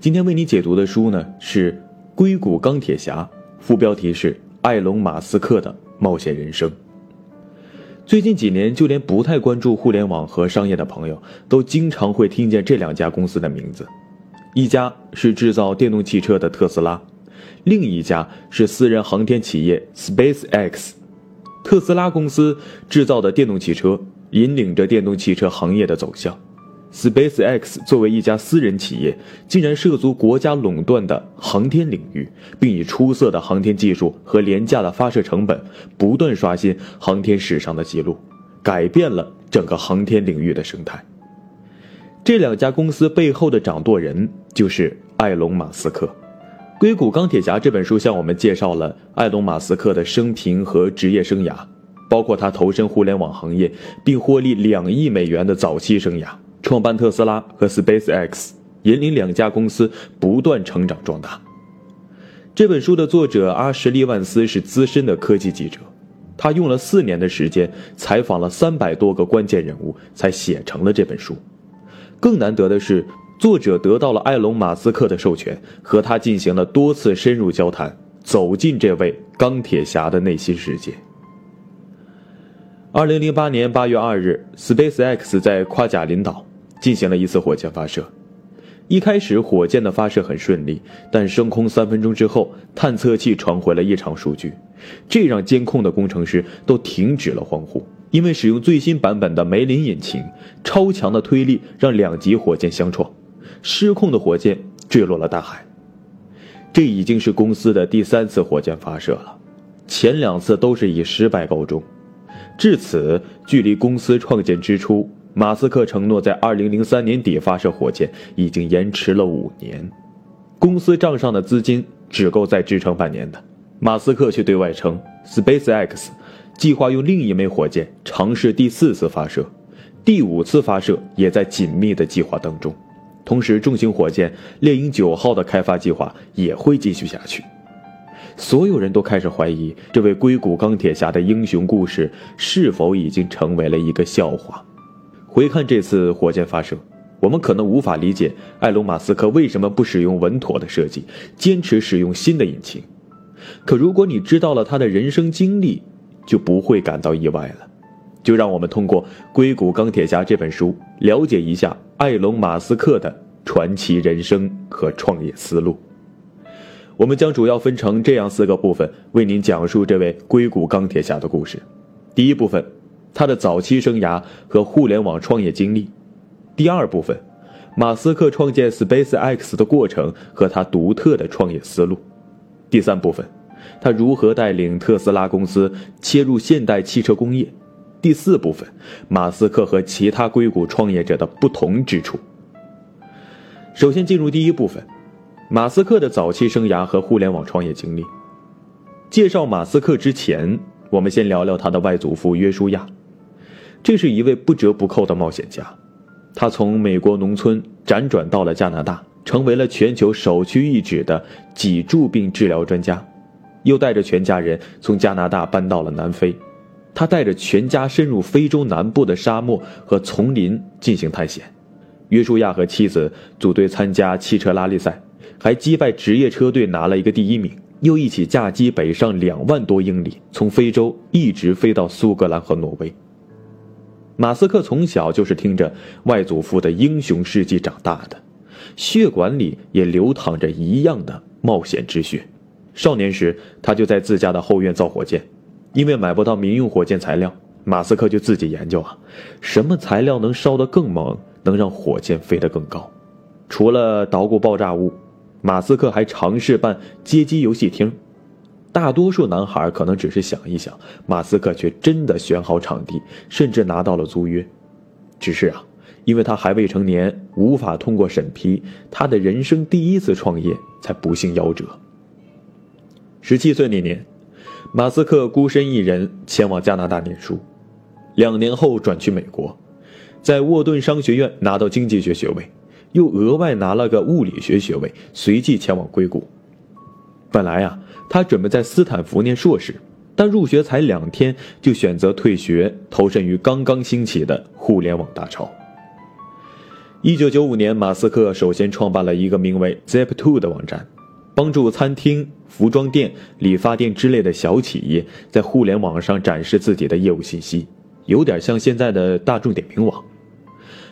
今天为你解读的书呢是《硅谷钢铁侠》，副标题是埃隆·马斯克的冒险人生。最近几年，就连不太关注互联网和商业的朋友，都经常会听见这两家公司的名字。一家是制造电动汽车的特斯拉，另一家是私人航天企业 SpaceX。特斯拉公司制造的电动汽车引领着电动汽车行业的走向。SpaceX 作为一家私人企业，竟然涉足国家垄断的航天领域，并以出色的航天技术和廉价的发射成本，不断刷新航天史上的记录，改变了整个航天领域的生态。这两家公司背后的掌舵人就是埃隆·马斯克。《硅谷钢铁侠》这本书向我们介绍了埃隆·马斯克的生平和职业生涯，包括他投身互联网行业并获利两亿美元的早期生涯。创办特斯拉和 SpaceX，引领两家公司不断成长壮大。这本书的作者阿什利·万斯是资深的科技记者，他用了四年的时间采访了三百多个关键人物，才写成了这本书。更难得的是，作者得到了埃隆·马斯克的授权，和他进行了多次深入交谈，走进这位钢铁侠的内心世界。二零零八年八月二日，SpaceX 在夸贾林岛。进行了一次火箭发射，一开始火箭的发射很顺利，但升空三分钟之后，探测器传回了异常数据，这让监控的工程师都停止了欢呼，因为使用最新版本的梅林引擎，超强的推力让两级火箭相撞，失控的火箭坠落了大海。这已经是公司的第三次火箭发射了，前两次都是以失败告终，至此距离公司创建之初。马斯克承诺在二零零三年底发射火箭，已经延迟了五年，公司账上的资金只够再支撑半年的。马斯克却对外称，SpaceX 计划用另一枚火箭尝试第四次发射，第五次发射也在紧密的计划当中。同时，重型火箭猎鹰九号的开发计划也会继续下去。所有人都开始怀疑，这位硅谷钢铁侠的英雄故事是否已经成为了一个笑话。回看这次火箭发射，我们可能无法理解埃隆·马斯克为什么不使用稳妥的设计，坚持使用新的引擎。可如果你知道了他的人生经历，就不会感到意外了。就让我们通过《硅谷钢铁侠》这本书，了解一下埃隆·马斯克的传奇人生和创业思路。我们将主要分成这样四个部分，为您讲述这位硅谷钢铁侠的故事。第一部分。他的早期生涯和互联网创业经历，第二部分，马斯克创建 SpaceX 的过程和他独特的创业思路，第三部分，他如何带领特斯拉公司切入现代汽车工业，第四部分，马斯克和其他硅谷创业者的不同之处。首先进入第一部分，马斯克的早期生涯和互联网创业经历。介绍马斯克之前，我们先聊聊他的外祖父约书亚。这是一位不折不扣的冒险家，他从美国农村辗转到了加拿大，成为了全球首屈一指的脊柱病治疗专家，又带着全家人从加拿大搬到了南非。他带着全家深入非洲南部的沙漠和丛林进行探险。约书亚和妻子组队参加汽车拉力赛，还击败职业车队拿了一个第一名，又一起驾机北上两万多英里，从非洲一直飞到苏格兰和挪威。马斯克从小就是听着外祖父的英雄事迹长大的，血管里也流淌着一样的冒险之血。少年时，他就在自家的后院造火箭，因为买不到民用火箭材料，马斯克就自己研究啊，什么材料能烧得更猛，能让火箭飞得更高。除了捣鼓爆炸物，马斯克还尝试办街机游戏厅。大多数男孩可能只是想一想，马斯克却真的选好场地，甚至拿到了租约。只是啊，因为他还未成年，无法通过审批，他的人生第一次创业才不幸夭折。十七岁那年，马斯克孤身一人前往加拿大念书，两年后转去美国，在沃顿商学院拿到经济学学位，又额外拿了个物理学学位，随即前往硅谷。本来呀。他准备在斯坦福念硕士，但入学才两天就选择退学，投身于刚刚兴起的互联网大潮。一九九五年，马斯克首先创办了一个名为 Zip2 的网站，帮助餐厅、服装店、理发店之类的小企业在互联网上展示自己的业务信息，有点像现在的大众点评网。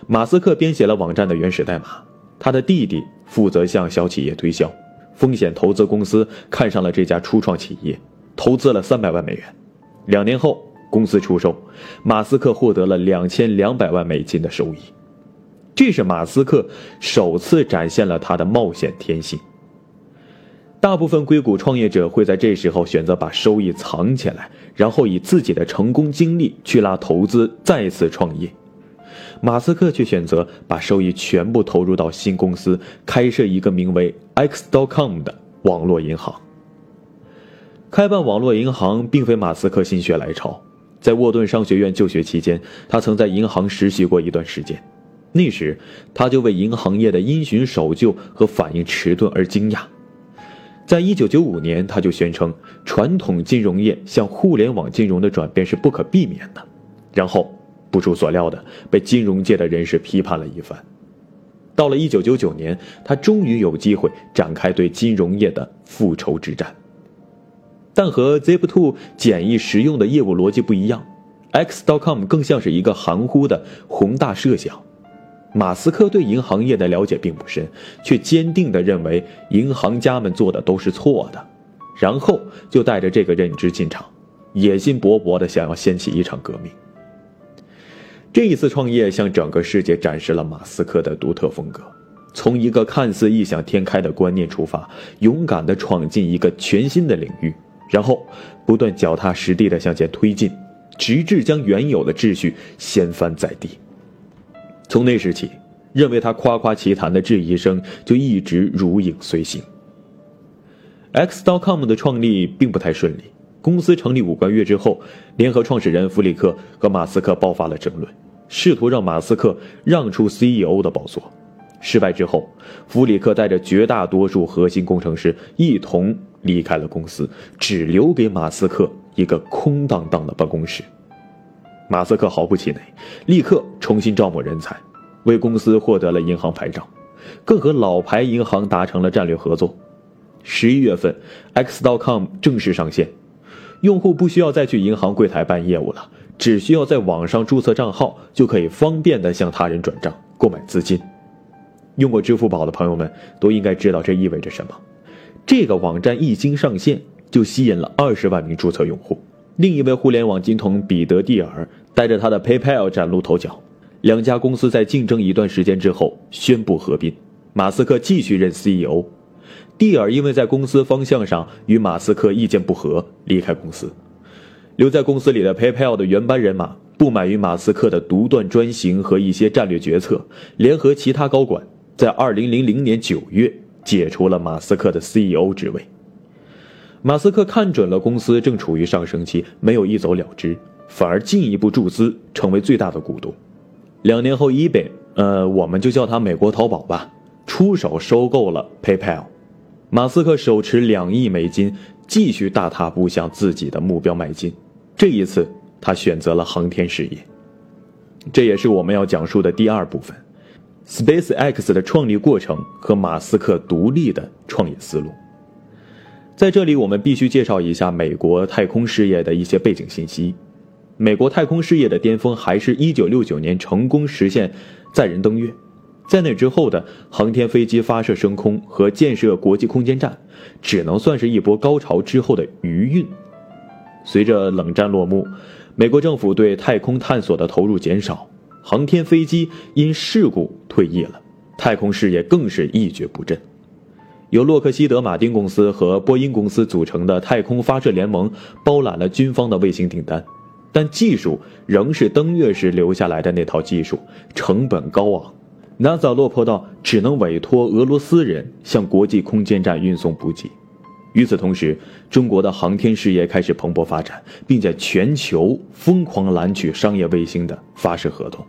马斯克编写了网站的原始代码，他的弟弟负责向小企业推销。风险投资公司看上了这家初创企业，投资了三百万美元。两年后，公司出售，马斯克获得了两千两百万美金的收益。这是马斯克首次展现了他的冒险天性。大部分硅谷创业者会在这时候选择把收益藏起来，然后以自己的成功经历去拉投资，再次创业。马斯克却选择把收益全部投入到新公司，开设一个名为 X.com 的网络银行。开办网络银行并非马斯克心血来潮，在沃顿商学院就学期间，他曾在银行实习过一段时间。那时，他就为银行业的因循守旧和反应迟钝而惊讶。在一九九五年，他就宣称传统金融业向互联网金融的转变是不可避免的。然后，不出所料的被金融界的人士批判了一番。到了一九九九年，他终于有机会展开对金融业的复仇之战。但和 Zip2 简易实用的业务逻辑不一样，X.com 更像是一个含糊的宏大设想。马斯克对银行业的了解并不深，却坚定地认为银行家们做的都是错的，然后就带着这个认知进场，野心勃勃地想要掀起一场革命。这一次创业向整个世界展示了马斯克的独特风格，从一个看似异想天开的观念出发，勇敢地闯进一个全新的领域，然后不断脚踏实地地向前推进，直至将原有的秩序掀翻在地。从那时起，认为他夸夸其谈的质疑声就一直如影随形。X.com 的创立并不太顺利，公司成立五个月之后，联合创始人弗里克和马斯克爆发了争论，试图让马斯克让出 CEO 的宝座。失败之后，弗里克带着绝大多数核心工程师一同离开了公司，只留给马斯克一个空荡荡的办公室。马斯克毫不气馁，立刻重新招募人才，为公司获得了银行牌照，更和老牌银行达成了战略合作。十一月份，X.com 正式上线，用户不需要再去银行柜台办业务了，只需要在网上注册账号，就可以方便的向他人转账、购买资金。用过支付宝的朋友们都应该知道这意味着什么。这个网站一经上线，就吸引了二十万名注册用户。另一位互联网金童彼得·蒂尔带着他的 PayPal 崭露头角，两家公司在竞争一段时间之后宣布合并，马斯克继续任 CEO，蒂尔因为在公司方向上与马斯克意见不合离开公司，留在公司里的 PayPal 的原班人马不满于马斯克的独断专行和一些战略决策，联合其他高管在2000年9月解除了马斯克的 CEO 职位。马斯克看准了公司正处于上升期，没有一走了之，反而进一步注资，成为最大的股东。两年后，eBay，呃，我们就叫它美国淘宝吧，出手收购了 PayPal。马斯克手持两亿美金，继续大踏步向自己的目标迈进。这一次，他选择了航天事业。这也是我们要讲述的第二部分：SpaceX 的创立过程和马斯克独立的创业思路。在这里，我们必须介绍一下美国太空事业的一些背景信息。美国太空事业的巅峰还是一九六九年成功实现载人登月，在那之后的航天飞机发射升空和建设国际空间站，只能算是一波高潮之后的余韵。随着冷战落幕，美国政府对太空探索的投入减少，航天飞机因事故退役了，太空事业更是一蹶不振。由洛克希德马丁公司和波音公司组成的太空发射联盟包揽了军方的卫星订单，但技术仍是登月时留下来的那套技术，成本高昂。NASA 落魄到只能委托俄罗斯人向国际空间站运送补给。与此同时，中国的航天事业开始蓬勃发展，并在全球疯狂揽取商业卫星的发射合同。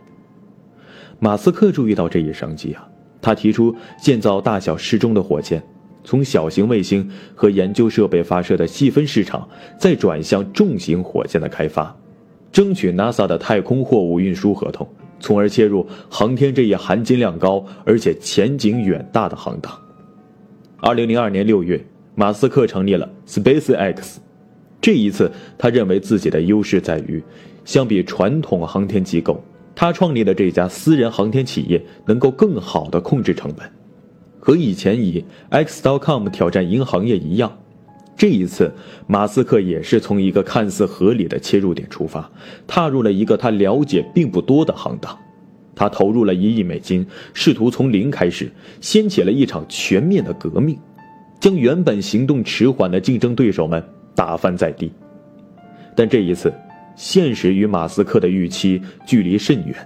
马斯克注意到这一商机啊，他提出建造大小适中的火箭。从小型卫星和研究设备发射的细分市场，再转向重型火箭的开发，争取 NASA 的太空货物运输合同，从而切入航天这一含金量高而且前景远大的行当。二零零二年六月，马斯克成立了 SpaceX。这一次，他认为自己的优势在于，相比传统航天机构，他创立的这家私人航天企业能够更好地控制成本。和以前以 X.com 挑战银行业一样，这一次马斯克也是从一个看似合理的切入点出发，踏入了一个他了解并不多的行当。他投入了一亿美金，试图从零开始，掀起了一场全面的革命，将原本行动迟缓的竞争对手们打翻在地。但这一次，现实与马斯克的预期距离甚远。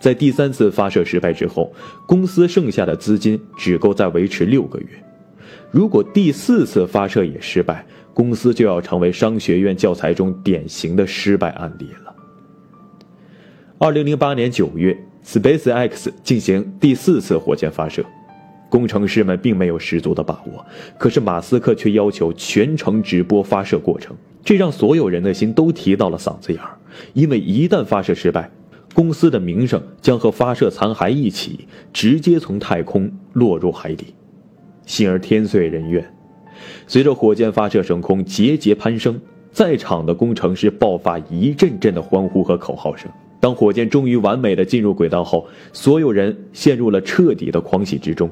在第三次发射失败之后，公司剩下的资金只够再维持六个月。如果第四次发射也失败，公司就要成为商学院教材中典型的失败案例了。二零零八年九月，SpaceX 进行第四次火箭发射，工程师们并没有十足的把握，可是马斯克却要求全程直播发射过程，这让所有人的心都提到了嗓子眼儿，因为一旦发射失败，公司的名声将和发射残骸一起，直接从太空落入海底，幸而天遂人愿。随着火箭发射升空，节节攀升，在场的工程师爆发一阵阵的欢呼和口号声。当火箭终于完美的进入轨道后，所有人陷入了彻底的狂喜之中。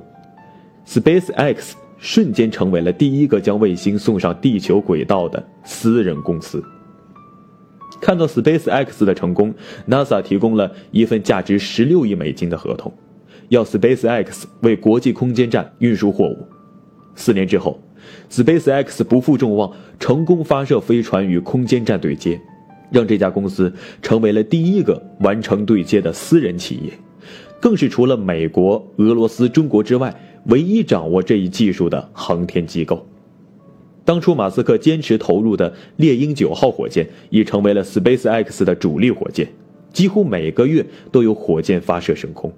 SpaceX 瞬间成为了第一个将卫星送上地球轨道的私人公司。看到 SpaceX 的成功，NASA 提供了一份价值十六亿美金的合同，要 SpaceX 为国际空间站运输货物。四年之后，SpaceX 不负众望，成功发射飞船与空间站对接，让这家公司成为了第一个完成对接的私人企业，更是除了美国、俄罗斯、中国之外唯一掌握这一技术的航天机构。当初马斯克坚持投入的猎鹰九号火箭已成为了 SpaceX 的主力火箭，几乎每个月都有火箭发射升空，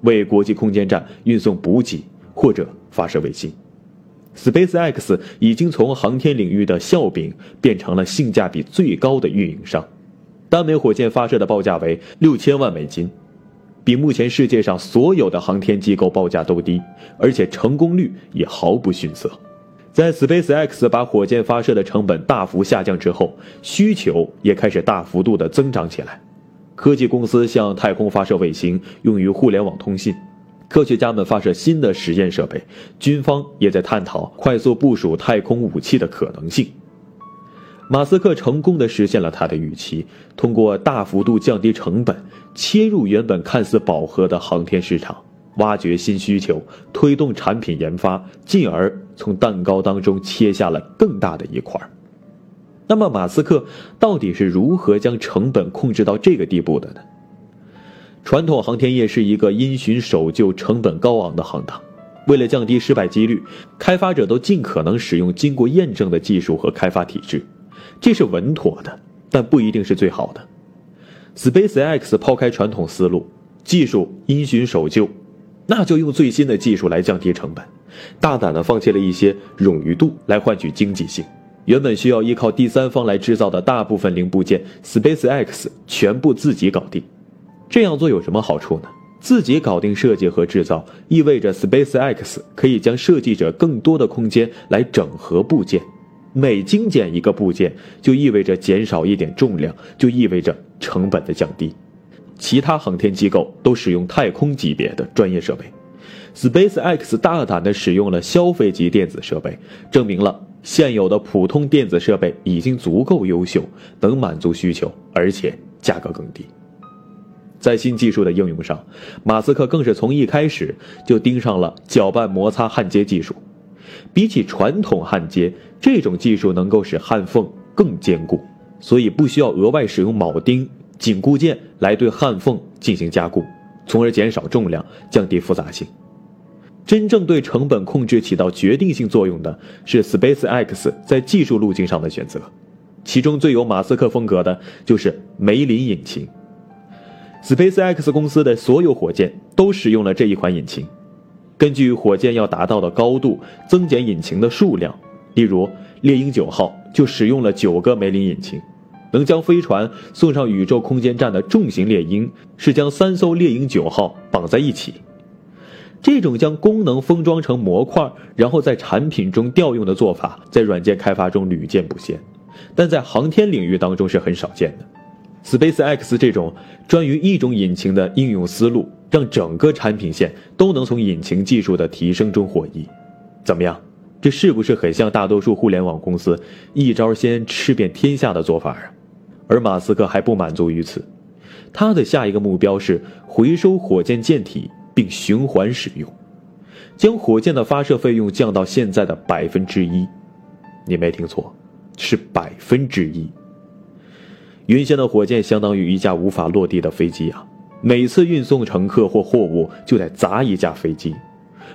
为国际空间站运送补给或者发射卫星。SpaceX 已经从航天领域的笑柄变成了性价比最高的运营商，单枚火箭发射的报价为六千万美金，比目前世界上所有的航天机构报价都低，而且成功率也毫不逊色。在 SpaceX 把火箭发射的成本大幅下降之后，需求也开始大幅度的增长起来。科技公司向太空发射卫星，用于互联网通信；科学家们发射新的实验设备，军方也在探讨快速部署太空武器的可能性。马斯克成功的实现了他的预期，通过大幅度降低成本，切入原本看似饱和的航天市场。挖掘新需求，推动产品研发，进而从蛋糕当中切下了更大的一块那么，马斯克到底是如何将成本控制到这个地步的呢？传统航天业是一个因循守旧、成本高昂的行当。为了降低失败几率，开发者都尽可能使用经过验证的技术和开发体制，这是稳妥的，但不一定是最好的。SpaceX 抛开传统思路，技术因循守旧。那就用最新的技术来降低成本，大胆的放弃了一些冗余度来换取经济性。原本需要依靠第三方来制造的大部分零部件，SpaceX 全部自己搞定。这样做有什么好处呢？自己搞定设计和制造，意味着 SpaceX 可以将设计者更多的空间来整合部件。每精简一个部件，就意味着减少一点重量，就意味着成本的降低。其他航天机构都使用太空级别的专业设备，SpaceX 大胆地使用了消费级电子设备，证明了现有的普通电子设备已经足够优秀，能满足需求，而且价格更低。在新技术的应用上，马斯克更是从一开始就盯上了搅拌摩擦焊接技术。比起传统焊接，这种技术能够使焊缝更坚固，所以不需要额外使用铆钉。紧固件来对焊缝进行加固，从而减少重量，降低复杂性。真正对成本控制起到决定性作用的是 SpaceX 在技术路径上的选择，其中最有马斯克风格的就是梅林引擎。SpaceX 公司的所有火箭都使用了这一款引擎，根据火箭要达到的高度增减引擎的数量，例如猎鹰九号就使用了九个梅林引擎。能将飞船送上宇宙空间站的重型猎鹰是将三艘猎鹰九号绑在一起。这种将功能封装成模块，然后在产品中调用的做法，在软件开发中屡见不鲜，但在航天领域当中是很少见的。SpaceX 这种专于一种引擎的应用思路，让整个产品线都能从引擎技术的提升中获益。怎么样？这是不是很像大多数互联网公司一招先吃遍天下的做法啊？而马斯克还不满足于此，他的下一个目标是回收火箭舰体并循环使用，将火箭的发射费用降到现在的百分之一。你没听错，是百分之一。原先的火箭相当于一架无法落地的飞机啊，每次运送乘客或货物就得砸一架飞机。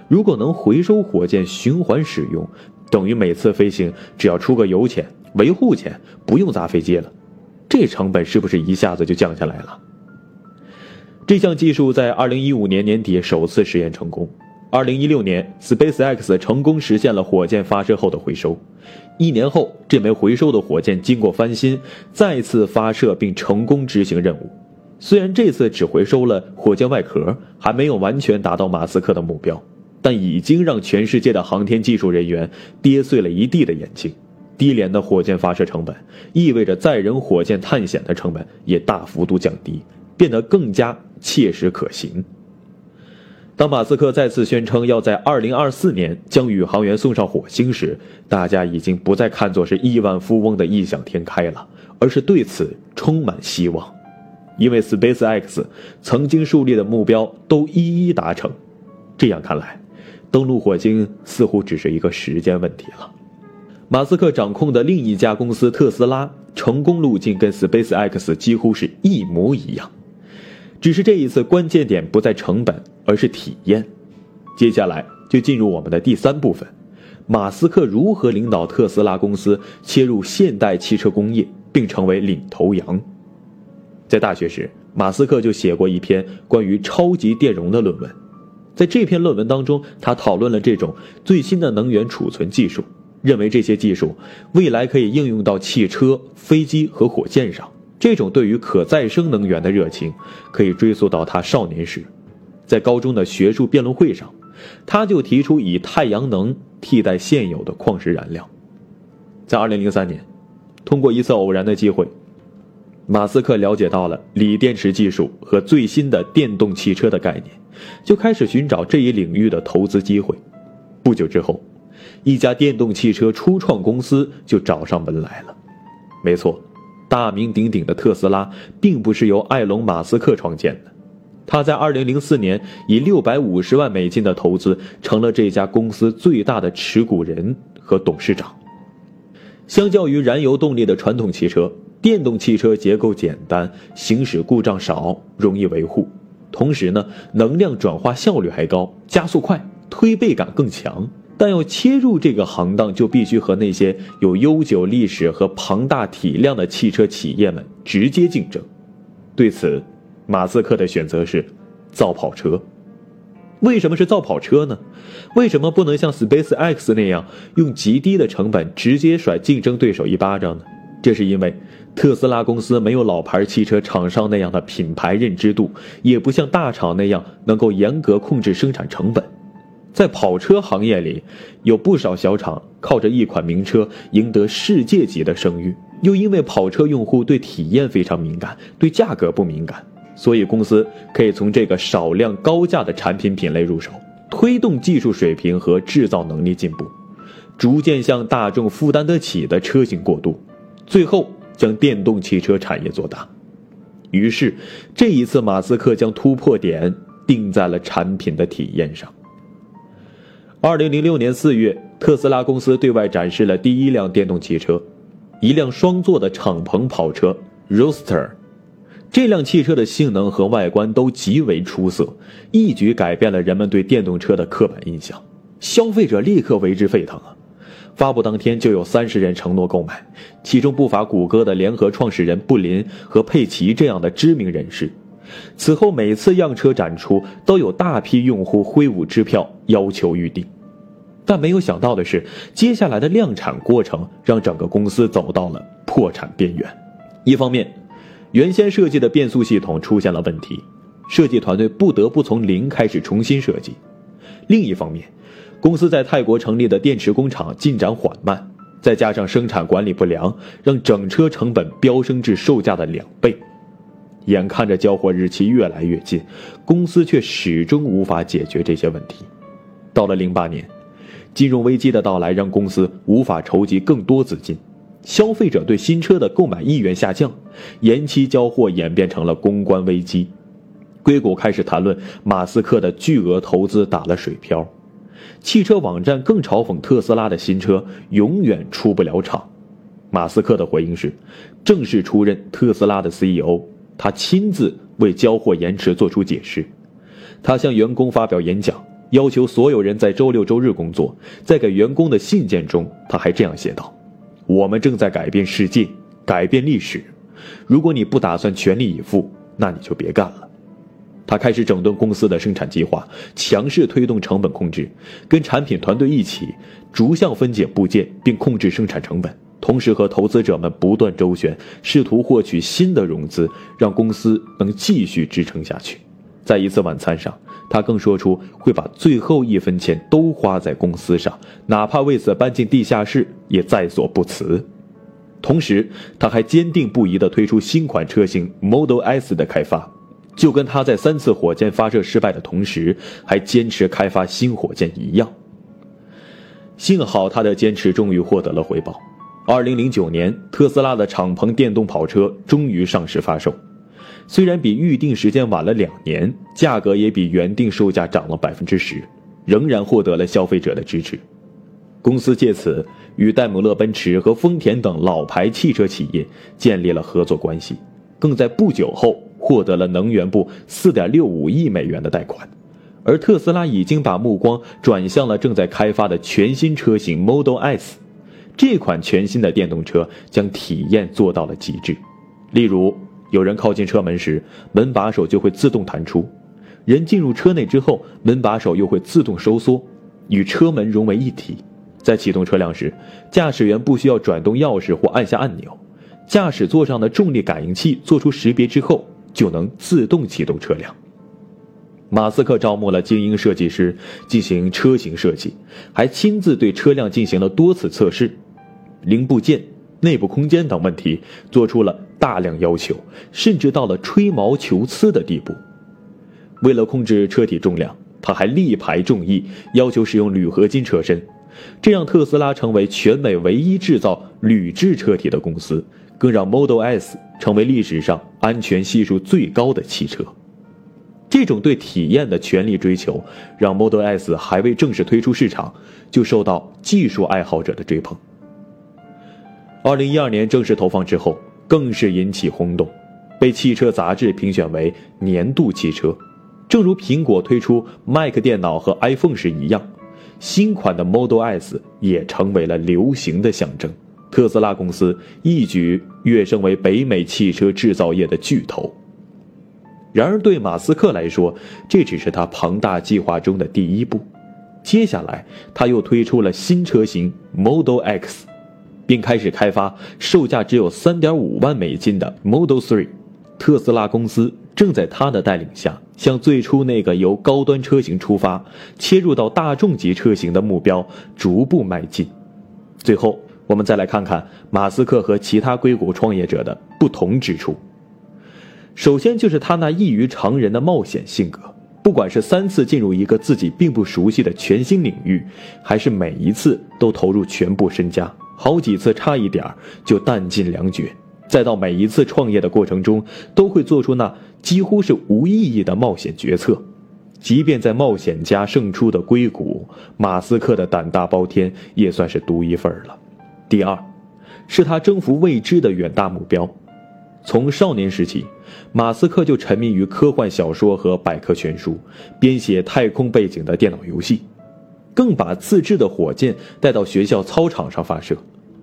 如果能回收火箭循环使用，等于每次飞行只要出个油钱、维护钱，不用砸飞机了，这成本是不是一下子就降下来了？这项技术在2015年年底首次实验成功，2016年 SpaceX 成功实现了火箭发射后的回收。一年后，这枚回收的火箭经过翻新，再次发射并成功执行任务。虽然这次只回收了火箭外壳，还没有完全达到马斯克的目标。但已经让全世界的航天技术人员跌碎了一地的眼镜。低廉的火箭发射成本意味着载人火箭探险的成本也大幅度降低，变得更加切实可行。当马斯克再次宣称要在2024年将宇航员送上火星时，大家已经不再看作是亿万富翁的异想天开了，而是对此充满希望，因为 SpaceX 曾经树立的目标都一一达成。这样看来。登陆火星似乎只是一个时间问题了。马斯克掌控的另一家公司特斯拉成功路径跟 SpaceX 几乎是一模一样，只是这一次关键点不在成本，而是体验。接下来就进入我们的第三部分：马斯克如何领导特斯拉公司切入现代汽车工业，并成为领头羊。在大学时，马斯克就写过一篇关于超级电容的论文。在这篇论文当中，他讨论了这种最新的能源储存技术，认为这些技术未来可以应用到汽车、飞机和火箭上。这种对于可再生能源的热情，可以追溯到他少年时，在高中的学术辩论会上，他就提出以太阳能替代现有的矿石燃料。在2003年，通过一次偶然的机会，马斯克了解到了锂电池技术和最新的电动汽车的概念。就开始寻找这一领域的投资机会。不久之后，一家电动汽车初创公司就找上门来了。没错，大名鼎鼎的特斯拉并不是由埃隆·马斯克创建的，他在2004年以650万美金的投资，成了这家公司最大的持股人和董事长。相较于燃油动力的传统汽车，电动汽车结构简单，行驶故障少，容易维护。同时呢，能量转化效率还高，加速快，推背感更强。但要切入这个行当，就必须和那些有悠久历史和庞大体量的汽车企业们直接竞争。对此，马斯克的选择是造跑车。为什么是造跑车呢？为什么不能像 SpaceX 那样用极低的成本直接甩竞争对手一巴掌呢？这是因为。特斯拉公司没有老牌汽车厂商那样的品牌认知度，也不像大厂那样能够严格控制生产成本。在跑车行业里，有不少小厂靠着一款名车赢得世界级的声誉，又因为跑车用户对体验非常敏感，对价格不敏感，所以公司可以从这个少量高价的产品品类入手，推动技术水平和制造能力进步，逐渐向大众负担得起的车型过渡，最后。将电动汽车产业做大，于是这一次马斯克将突破点定在了产品的体验上。二零零六年四月，特斯拉公司对外展示了第一辆电动汽车，一辆双座的敞篷跑车 Roaster。这辆汽车的性能和外观都极为出色，一举改变了人们对电动车的刻板印象，消费者立刻为之沸腾啊！发布当天就有三十人承诺购买，其中不乏谷歌的联合创始人布林和佩奇这样的知名人士。此后每次样车展出，都有大批用户挥舞支票要求预定。但没有想到的是，接下来的量产过程让整个公司走到了破产边缘。一方面，原先设计的变速系统出现了问题，设计团队不得不从零开始重新设计；另一方面，公司在泰国成立的电池工厂进展缓慢，再加上生产管理不良，让整车成本飙升至售价的两倍。眼看着交货日期越来越近，公司却始终无法解决这些问题。到了零八年，金融危机的到来让公司无法筹集更多资金，消费者对新车的购买意愿下降，延期交货演变成了公关危机。硅谷开始谈论马斯克的巨额投资打了水漂，汽车网站更嘲讽特斯拉的新车永远出不了厂。马斯克的回应是，正式出任特斯拉的 CEO。他亲自为交货延迟做出解释，他向员工发表演讲，要求所有人在周六周日工作。在给员工的信件中，他还这样写道：“我们正在改变世界，改变历史。如果你不打算全力以赴，那你就别干了。”他开始整顿公司的生产计划，强势推动成本控制，跟产品团队一起逐项分解部件，并控制生产成本。同时和投资者们不断周旋，试图获取新的融资，让公司能继续支撑下去。在一次晚餐上，他更说出会把最后一分钱都花在公司上，哪怕为此搬进地下室也在所不辞。同时，他还坚定不移地推出新款车型 Model S 的开发，就跟他在三次火箭发射失败的同时还坚持开发新火箭一样。幸好他的坚持终于获得了回报。二零零九年，特斯拉的敞篷电动跑车终于上市发售。虽然比预定时间晚了两年，价格也比原定售价涨了百分之十，仍然获得了消费者的支持。公司借此与戴姆勒奔驰和丰田等老牌汽车企业建立了合作关系，更在不久后获得了能源部四点六五亿美元的贷款。而特斯拉已经把目光转向了正在开发的全新车型 Model S。这款全新的电动车将体验做到了极致，例如，有人靠近车门时，门把手就会自动弹出；人进入车内之后，门把手又会自动收缩，与车门融为一体。在启动车辆时，驾驶员不需要转动钥匙或按下按钮，驾驶座上的重力感应器做出识别之后，就能自动启动车辆。马斯克招募了精英设计师进行车型设计，还亲自对车辆进行了多次测试。零部件、内部空间等问题做出了大量要求，甚至到了吹毛求疵的地步。为了控制车体重量，他还力排众议，要求使用铝合金车身，这让特斯拉成为全美唯一制造铝制车体的公司，更让 Model S 成为历史上安全系数最高的汽车。这种对体验的全力追求，让 Model S 还未正式推出市场，就受到技术爱好者的追捧。二零一二年正式投放之后，更是引起轰动，被汽车杂志评选为年度汽车。正如苹果推出 Mac 电脑和 iPhone 时一样，新款的 Model S 也成为了流行的象征。特斯拉公司一举跃升为北美汽车制造业的巨头。然而，对马斯克来说，这只是他庞大计划中的第一步。接下来，他又推出了新车型 Model X。并开始开发售价只有三点五万美金的 Model 3。特斯拉公司正在他的带领下，向最初那个由高端车型出发，切入到大众级车型的目标逐步迈进。最后，我们再来看看马斯克和其他硅谷创业者的不同之处。首先就是他那异于常人的冒险性格，不管是三次进入一个自己并不熟悉的全新领域，还是每一次都投入全部身家。好几次差一点就弹尽粮绝，再到每一次创业的过程中，都会做出那几乎是无意义的冒险决策。即便在冒险家胜出的硅谷，马斯克的胆大包天也算是独一份了。第二，是他征服未知的远大目标。从少年时期，马斯克就沉迷于科幻小说和百科全书，编写太空背景的电脑游戏。更把自制的火箭带到学校操场上发射。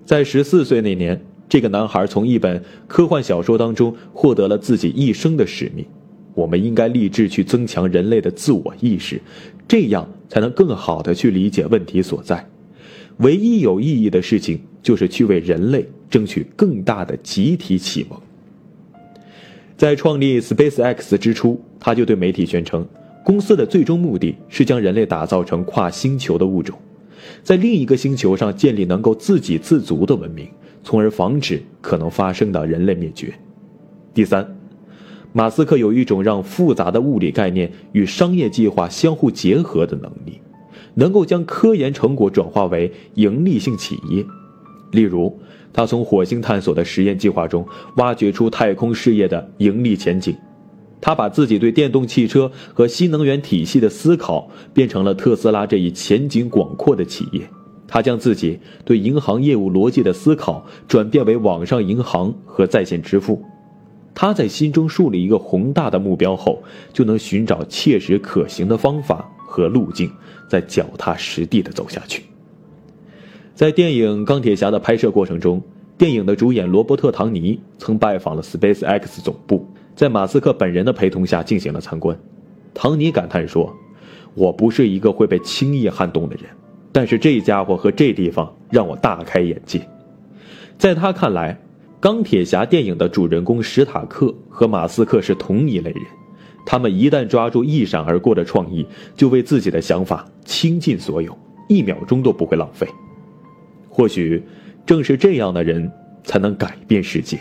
在十四岁那年，这个男孩从一本科幻小说当中获得了自己一生的使命。我们应该立志去增强人类的自我意识，这样才能更好的去理解问题所在。唯一有意义的事情，就是去为人类争取更大的集体启蒙。在创立 SpaceX 之初，他就对媒体宣称，公司的最终目的是将人类打造成跨星球的物种，在另一个星球上建立能够自给自足的文明，从而防止可能发生的人类灭绝。第三，马斯克有一种让复杂的物理概念与商业计划相互结合的能力，能够将科研成果转化为盈利性企业。例如，他从火星探索的实验计划中挖掘出太空事业的盈利前景。他把自己对电动汽车和新能源体系的思考变成了特斯拉这一前景广阔的企业。他将自己对银行业务逻辑的思考转变为网上银行和在线支付。他在心中树立一个宏大的目标后，就能寻找切实可行的方法和路径，再脚踏实地地走下去。在电影《钢铁侠》的拍摄过程中，电影的主演罗伯特·唐尼曾拜访了 SpaceX 总部，在马斯克本人的陪同下进行了参观。唐尼感叹说：“我不是一个会被轻易撼动的人，但是这家伙和这地方让我大开眼界。”在他看来，《钢铁侠》电影的主人公史塔克和马斯克是同一类人，他们一旦抓住一闪而过的创意，就为自己的想法倾尽所有，一秒钟都不会浪费。或许，正是这样的人，才能改变世界。